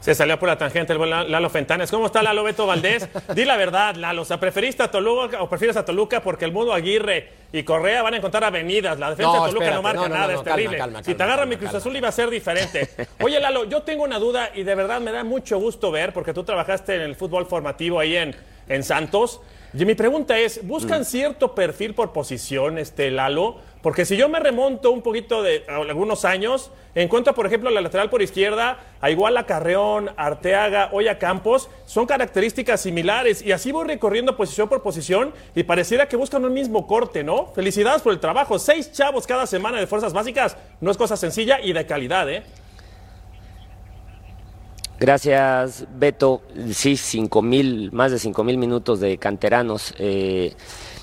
Se salió por la tangente el buen Lalo Fentanes. ¿Cómo está Lalo Beto Valdés? Di la verdad, Lalo. O sea, ¿preferiste a Toluca o prefieres a Toluca porque el mundo Aguirre y Correa van a encontrar avenidas? La defensa No, de Toluca espérate, no marca no, no, nada, no, es calma, terrible. calma, si te agarra calma, mi Cruz calma. Azul iba a ser diferente. Oye, Lalo, yo tengo una duda y de verdad me da mucho gusto ver porque tú trabajaste en el fútbol formativo ahí en, en Santos. Y mi pregunta es, ¿buscan cierto perfil por posición, este Lalo? Porque si yo me remonto un poquito de a algunos años, encuentro, por ejemplo, la lateral por izquierda, a Iguala Carreón, Arteaga, Oya Campos, son características similares. Y así voy recorriendo posición por posición y pareciera que buscan un mismo corte, ¿no? Felicidades por el trabajo. Seis chavos cada semana de fuerzas básicas no es cosa sencilla y de calidad, ¿eh? Gracias, Beto. Sí, cinco mil, más de cinco mil minutos de canteranos. eh,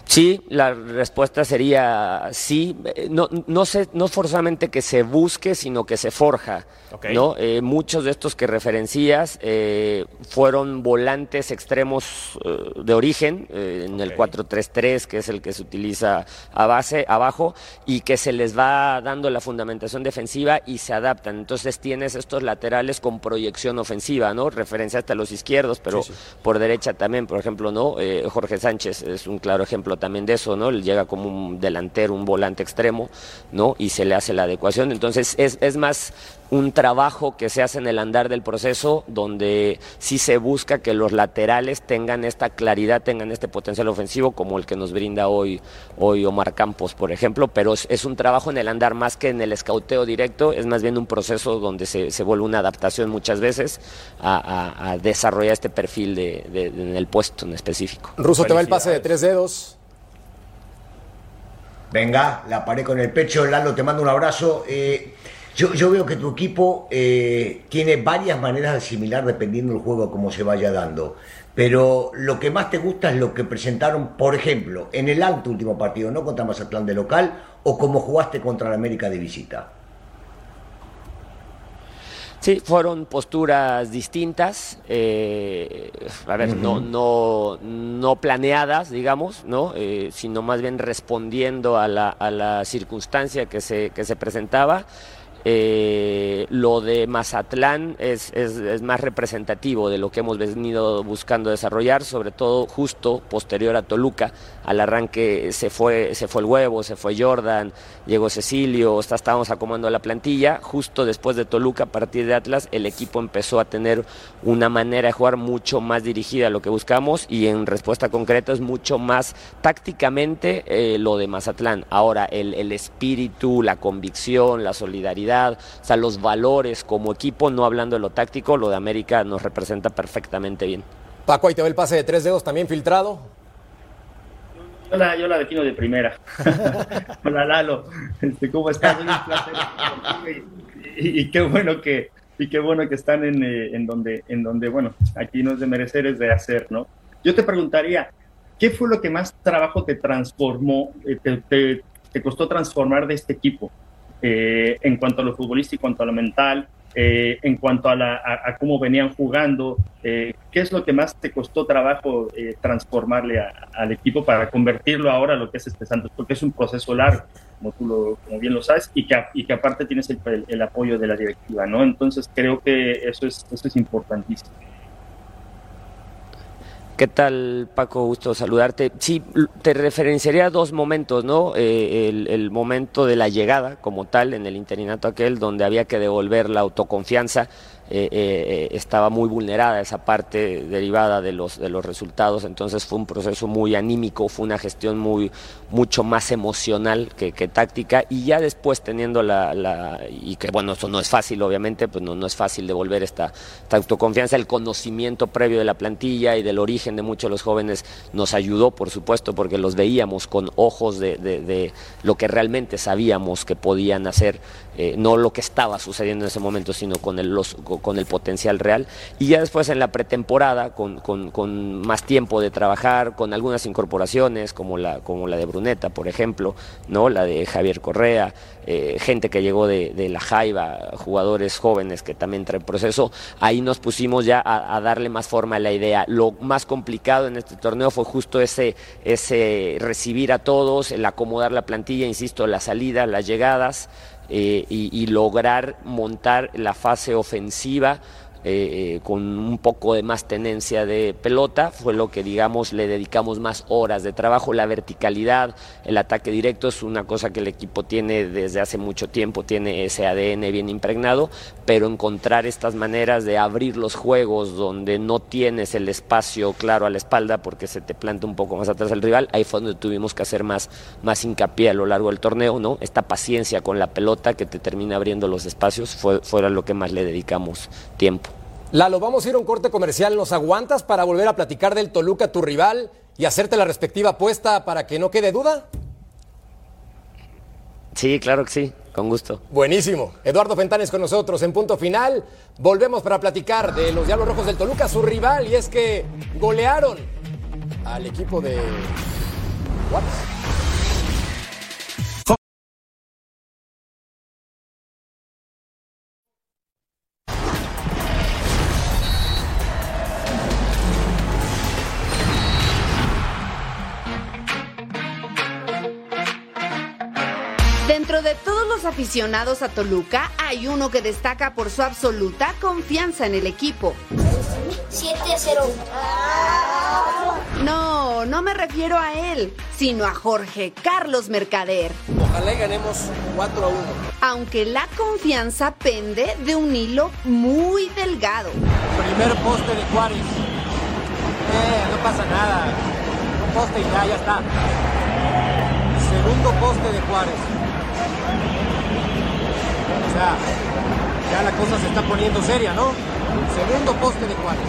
Sí, la respuesta sería sí. Eh, No, no, sé, no forzosamente que se busque, sino que se forja. Ok. ¿no? Eh, muchos de estos que referencias eh, fueron volantes extremos eh, de origen en el 4-3-3, que es el que se utiliza a base, abajo, y que se les va dando la fundamentación defensiva y se adaptan. Entonces tienes estos laterales con proyección ofensiva, ¿no? Referencia hasta los izquierdos, pero Sí, sí. por derecha también, por ejemplo, ¿no? Jorge Sánchez es un claro ejemplo también de eso, ¿no? Él llega como un delantero, un volante extremo, ¿no? Y se le hace la adecuación. Entonces es, es más un trabajo que se hace en el andar del proceso donde sí se busca que los laterales tengan esta claridad, tengan este potencial ofensivo como el que nos brinda hoy, hoy Omar Campos, por ejemplo, pero es, es un trabajo en el andar más que en el escauteo directo, es más bien un proceso donde se, se vuelve una adaptación muchas veces a, a- a desarrollar este perfil de, de- de- en el puesto en específico. Ruso te va el pase de tres dedos. Venga, la paré con el pecho, Lalo, te mando un abrazo. Eh, yo, yo veo que tu equipo eh, tiene varias maneras de asimilar dependiendo del juego como se vaya dando. Pero lo que más te gusta es lo que presentaron, por ejemplo, en el alto último partido, no contra Mazatlán de local, o como jugaste contra la América de visita. Sí, fueron posturas distintas, eh, a ver, no, no, no planeadas, digamos, ¿no? Eh, sino más bien respondiendo a la, a la circunstancia que se, que se presentaba. Eh, lo de Mazatlán es, es- más representativo de lo que hemos venido buscando desarrollar, sobre todo justo posterior a Toluca. Al arranque se fue, se fue el huevo, se fue Jordan, llegó Cecilio, hasta estábamos acomodando la plantilla. Justo después de Toluca, a partir de Atlas, el equipo empezó a tener una manera de jugar mucho más dirigida a lo que buscamos y en respuesta concreta es mucho más tácticamente eh, lo de Mazatlán. Ahora, el, el espíritu, la convicción, la solidaridad, o sea, los valores como equipo, no hablando de lo táctico, lo de América nos representa perfectamente bien. Paco, ahí te va el pase de tres dedos también filtrado. Yo la, yo la defino de primera. Hola Lalo, este, ¿cómo estás? Un placer estar contigo y, y- y qué bueno que y qué bueno que están en, eh, en donde en donde bueno aquí no es de merecer es de hacer, ¿no? Yo te preguntaría ¿qué fue lo que más trabajo te transformó, eh, te, te- te costó transformar de este equipo Eh, en cuanto a lo futbolístico, en cuanto a lo mental, eh, en cuanto a, la, a, cómo venían jugando, eh, ¿qué es lo que más te costó trabajo eh, transformarle a- al equipo para convertirlo ahora a lo que es este Santos? Porque es un proceso largo, como tú lo, como bien lo sabes, y que, y que aparte tienes el, el- el apoyo de la directiva, ¿no? Entonces creo que eso es, eso es importantísimo. ¿Qué tal, Paco? Gusto saludarte. Sí, te referenciaría a dos momentos, ¿no? Eh, el, momento de la llegada, como tal, en el interinato aquel, donde había que devolver la autoconfianza. eh, eh, estaba muy vulnerada esa parte derivada de los, de los resultados, entonces fue un proceso muy anímico, fue una gestión muy, mucho más emocional que, táctica, y ya después teniendo la, y que bueno, eso no es fácil, obviamente, pues no, no es fácil devolver esta, esta autoconfianza, el conocimiento previo de la plantilla y del origen de muchos de los jóvenes nos ayudó, por supuesto, porque los veíamos con ojos de, de- lo que realmente sabíamos que podían hacer, eh, no lo que estaba sucediendo en ese momento, sino con el, los- con el potencial real. Y ya después en la pretemporada, con, con- más tiempo de trabajar, con algunas incorporaciones, como la, como la de Por ejemplo, ¿no? la de Javier Correa, eh, gente que llegó de, de la Jaiba, jugadores jóvenes que también traen proceso, ahí nos pusimos ya a, darle más forma a la idea. Lo más complicado en este torneo fue justo ese, ese recibir a todos, el acomodar la plantilla, insisto, la salida, las llegadas eh, y lograr montar la fase ofensiva eh, eh, con un poco de más tenencia de pelota, fue lo que digamos le dedicamos más horas de trabajo, la verticalidad, el ataque directo es una cosa que el equipo tiene desde hace mucho tiempo, tiene ese ADN bien impregnado, pero encontrar estas maneras de abrir los juegos donde no tienes el espacio claro a la espalda porque se te planta un poco más atrás el rival, ahí fue donde tuvimos que hacer más, más hincapié a lo largo del torneo, ¿no? Esta paciencia con la pelota que te termina abriendo los espacios fue, fue lo que más le dedicamos tiempo. Lalo, vamos a ir a un corte comercial. ¿Nos aguantas para volver a platicar del Toluca, tu rival, y hacerte la respectiva apuesta para que no quede duda? Sí, claro que sí, con gusto. Buenísimo. Eduardo Fentanes con nosotros en punto final. Volvemos para platicar de los Diablos Rojos del Toluca, su rival, y es que golearon al equipo de Juárez. Aficionados a Toluca, hay uno que destaca por su absoluta confianza en el equipo. 7-0. No, no me refiero a él, sino a Jorge Carlos Mercader. Ojalá y ganemos 4 a 1. Aunque la confianza pende de un hilo muy delgado. Primer poste de Juárez. Eh, no pasa nada. Un poste y ya, ya está. Segundo poste de Juárez. O sea, ya la cosa se está poniendo seria, ¿no? Segundo poste de Juárez.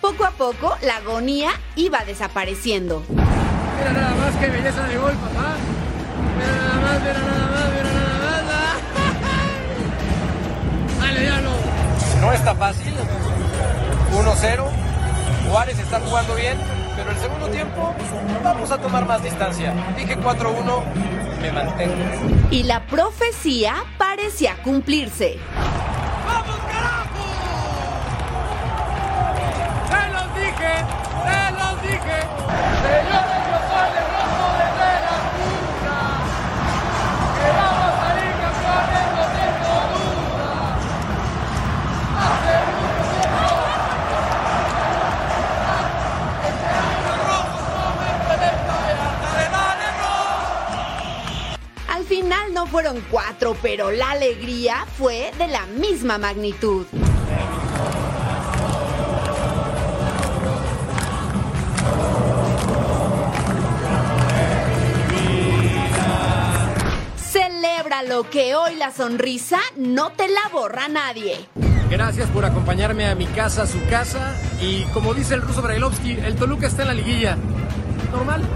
Poco a poco, la agonía iba desapareciendo. Mira nada más que belleza de gol, papá. Mira nada más, mira nada más, mira nada más. Dale, diablo. No está fácil. 1-0. Juárez está jugando bien, pero el segundo tiempo vamos a tomar más distancia. Dije 4-1, me mantengo. Y la profecía parecía cumplirse. ¡Se los dije! ¡Se los dije! ¡Señores, no fueron cuatro, pero la alegría fue de la misma magnitud. Celebra lo que hoy la sonrisa no te la borra nadie. Gracias por acompañarme a mi casa, a su casa. Y como dice el ruso Brailovsky, el Toluca está en la liguilla. Normal.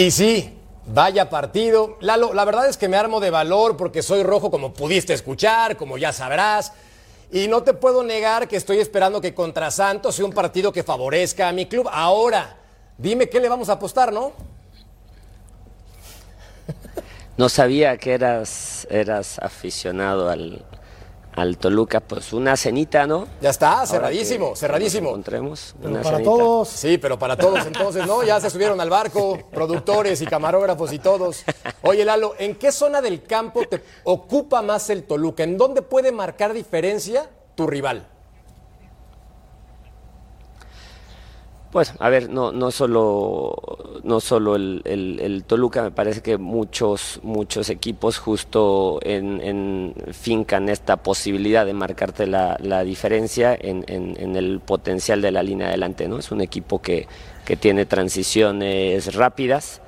Y sí, vaya partido. Lalo, la verdad es que me armo de valor porque soy rojo, como pudiste escuchar, como ya sabrás. Y no te puedo negar que estoy esperando que contra Santos sea un partido que favorezca a mi club. Ahora, dime qué le vamos a apostar, ¿no? No sabía que eras, eras aficionado al, al Toluca. Pues una cenita, ¿no? Ya está, cerradísimo, que- cerradísimo. que nos encontremos, Pero una para cenita. todos. Sí, pero para todos entonces, ¿no? Ya se subieron al barco, productores y camarógrafos y todos. Oye, Lalo, ¿en qué zona del campo te ocupa más el Toluca? ¿En dónde puede marcar diferencia tu rival? Pues, a ver, no, no solo, no solo el, el- el Toluca, me parece que muchos, muchos equipos justo en, en fincan esta posibilidad de marcarte la, la diferencia en, en- en el potencial de la línea adelante, ¿no? Es un equipo que, que tiene transiciones rápidas,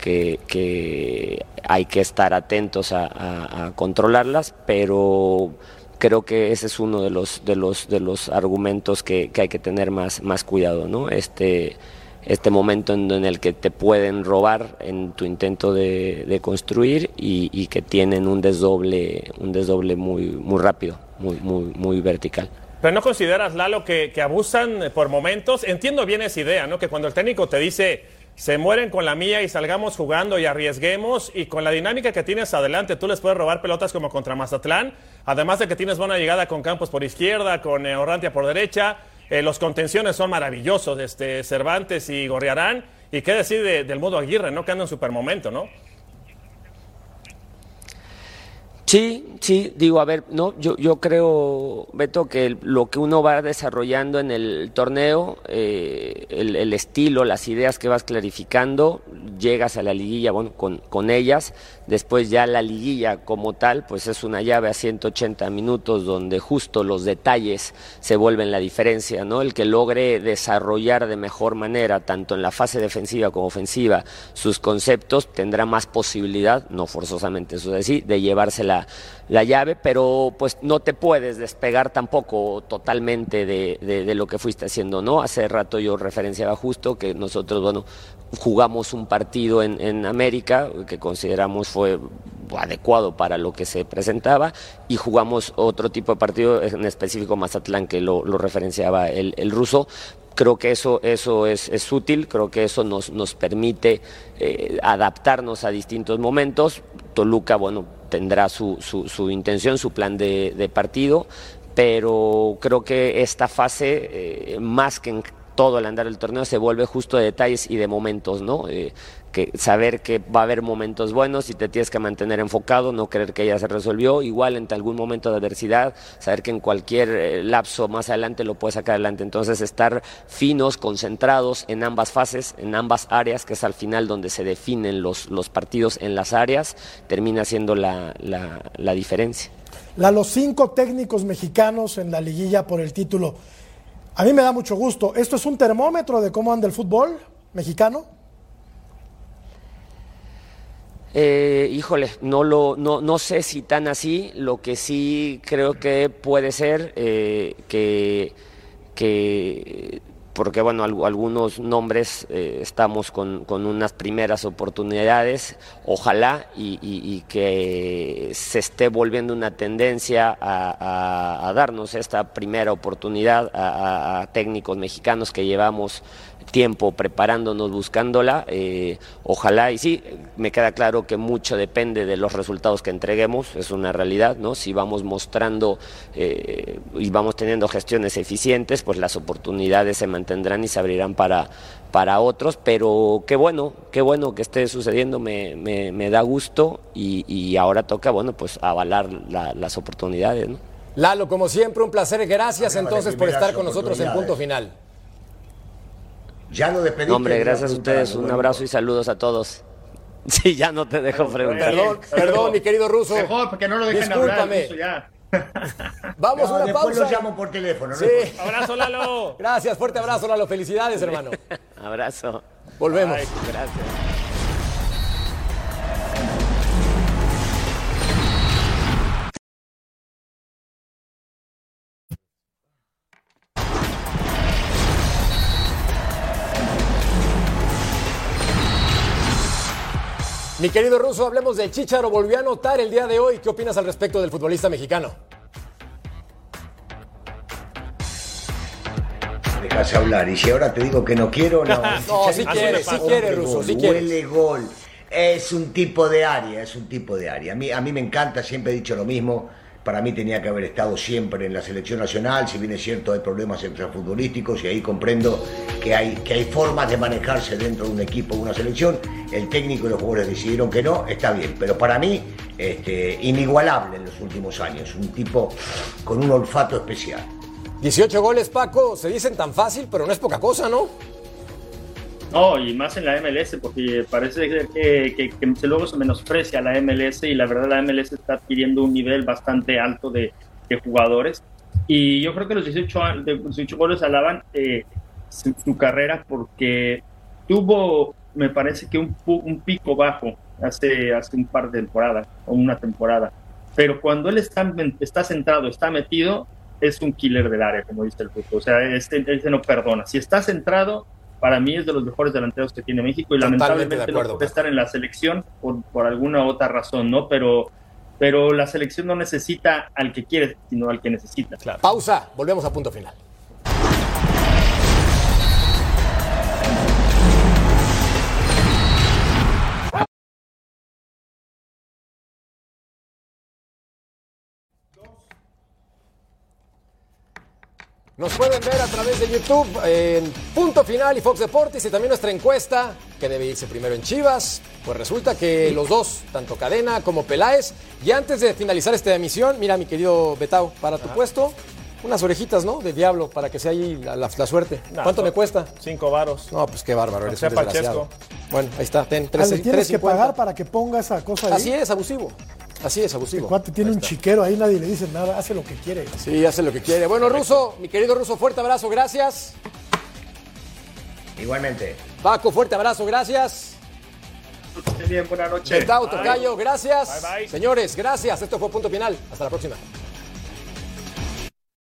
que, que hay que estar atentos a, controlarlas, pero creo que ese es uno de los de los de los argumentos que, que hay que tener más más cuidado no este este momento en, el que te pueden robar en tu intento de, de construir y, y que tienen un desdoble un desdoble muy muy rápido muy muy muy vertical Pero no consideras, Lalo, que, que abusan por momentos. Entiendo bien esa idea, ¿no? Que cuando el técnico te dice, se mueren con la mía y salgamos jugando y arriesguemos, y con la dinámica que tienes adelante, tú les puedes robar pelotas como contra Mazatlán, además de que tienes buena llegada con Campos por izquierda, con eh, Orrantia por derecha, eh, los contenciones son maravillosos, este, Cervantes y Gorriarán, y qué decir de- del modo Aguirre, ¿no? Que anda en super momento, ¿no? Sí, sí, digo, a ver, no, yo, yo creo, Beto, que lo que uno va desarrollando en el torneo, eh, el, el estilo, las ideas que vas clarificando, llegas a la liguilla, bueno, con, con ellas, después ya la liguilla como tal, pues es una llave a 180 minutos donde justo los detalles se vuelven la diferencia, ¿no? El que logre desarrollar de mejor manera, tanto en la fase defensiva como ofensiva, sus conceptos, tendrá más posibilidad, no forzosamente eso es así, de llevarse la, la llave, pero pues no te puedes despegar tampoco totalmente de, de- de lo que fuiste haciendo, ¿no? Hace rato yo referenciaba justo que nosotros, bueno, jugamos un partido en, en América que consideramos fue adecuado para lo que se presentaba y jugamos otro tipo de partido, en específico Mazatlán, que lo, lo referenciaba el, el ruso, creo que eso, eso es, es, útil, creo que eso nos, nos permite eh, adaptarnos a distintos momentos. Toluca, bueno, tendrá su, su, su intención, su plan de, partido, pero creo que esta fase, eh, más que en todo el andar del torneo, se vuelve justo de detalles y de momentos, ¿no? Eh, saber que va a haber momentos buenos y te tienes que mantener enfocado, no creer que ya se resolvió, igual en algún momento de adversidad, saber que en cualquier eh, lapso más adelante lo puedes sacar adelante. Entonces estar finos, concentrados en ambas fases, en ambas áreas, que es al final donde se definen los, los partidos en las áreas, termina siendo la, la, diferencia. Los cinco técnicos mexicanos en la liguilla por el título. A mí me da mucho gusto. ¿Esto es un termómetro de cómo anda el fútbol mexicano? Eh, híjole, no, lo, no, no sé si tan así, lo que sí creo que puede ser eh, que, que, porque bueno, algunos nombres eh, estamos con, con, unas primeras oportunidades, ojalá y, que se esté volviendo una tendencia a, darnos esta primera oportunidad a técnicos mexicanos que llevamos tiempo preparándonos, buscándola. Eh, ojalá, y sí, me queda claro que mucho depende de los resultados que entreguemos, es una realidad, ¿no? Si vamos mostrando eh, y vamos teniendo gestiones eficientes, pues las oportunidades se mantendrán y se abrirán para, para otros, pero qué bueno, qué bueno que esté sucediendo, me, me, me da gusto y, y, ahora toca, bueno, pues avalar la, las oportunidades, ¿no? Lalo, como siempre, un placer. Gracias entonces por estar con nosotros en punto final. Ya lo despediste. Hombre, gracias a ustedes. Un abrazo y saludos a todos. Sí, ya no te dejo preguntar. Perdón, perdón, mi querido ruso. Mejor, porque no lo dejen Discúlpame. hablar. Vamos no, a una después pausa. lo llamo por teléfono. ¿no? Sí. Abrazo, Lalo. Gracias, fuerte abrazo, Lalo. Felicidades, hermano. abrazo. Volvemos. Ay, gracias. Mi querido Ruso, hablemos del Chicharo. Volvió a anotar el día de hoy. ¿Qué opinas al respecto del futbolista mexicano? Dejas hablar. Y si ahora te digo que no quiero, no. no, si quiere, si quiere, Ruso, si quiere. Huele gol. Es un tipo de área, es un tipo de área. A mí, a mí me encanta, siempre he dicho lo mismo. Para mí tenía que haber estado siempre en la selección nacional, si bien es cierto hay problemas extrafutbolísticos y ahí comprendo que hay, que hay formas de manejarse dentro de un equipo, de una selección. El técnico y los jugadores decidieron que no, está bien. Pero para mí, este, inigualable en los últimos años. Un tipo con un olfato especial. 18 goles, Paco, se dicen tan fácil, pero no es poca cosa, ¿no? No, y más en la MLS, porque parece que, que, que, luego se menosprecia la MLS y la verdad la MLS está adquiriendo un nivel bastante alto de, de jugadores. Y yo creo que los 18, de 18 goles alaban eh, su, su, carrera porque tuvo, me parece que un, un pico bajo hace, hace un par de temporadas o una temporada. Pero cuando él está, está centrado, está metido, es un killer del área, como dice el fútbol. O sea, este, este no perdona. Si está centrado, para mí es de los mejores delanteros que tiene México y lamentablemente acuerdo, no puede estar en la selección por, por alguna otra razón, ¿no? Pero, pero la selección no necesita al que quiere, sino al que necesita. Claro. Pausa, volvemos a punto final. Nos pueden ver a través de YouTube en Punto Final y Fox Deportes y también nuestra encuesta que debe irse primero en Chivas. Pues resulta que los dos, tanto Cadena como Peláez, y antes de finalizar esta emisión, mira mi querido Betao, para tu Ajá. puesto, unas orejitas, ¿no? De diablo, para que sea ahí la, la, la suerte. ¿Cuánto me cuesta? Cinco varos. No, pues qué bárbaro, eres un desgraciado. Bueno, ahí está, ten, tres, ah, ¿Le tienes 3, que pagar para que ponga esa cosa ahí? Así es, abusivo. Así es, abusivo. Este cuate tiene un chiquero ahí, nadie le dice nada, hace lo que quiere. Sí, hace lo que quiere. Bueno, Ruso, mi querido Ruso, fuerte abrazo, gracias. Igualmente. Paco, fuerte abrazo, gracias. Bien, buenas noches. Betao, Tocayo, gracias. Bye, bye. Señores, gracias. Esto fue Punto Final. Hasta la próxima.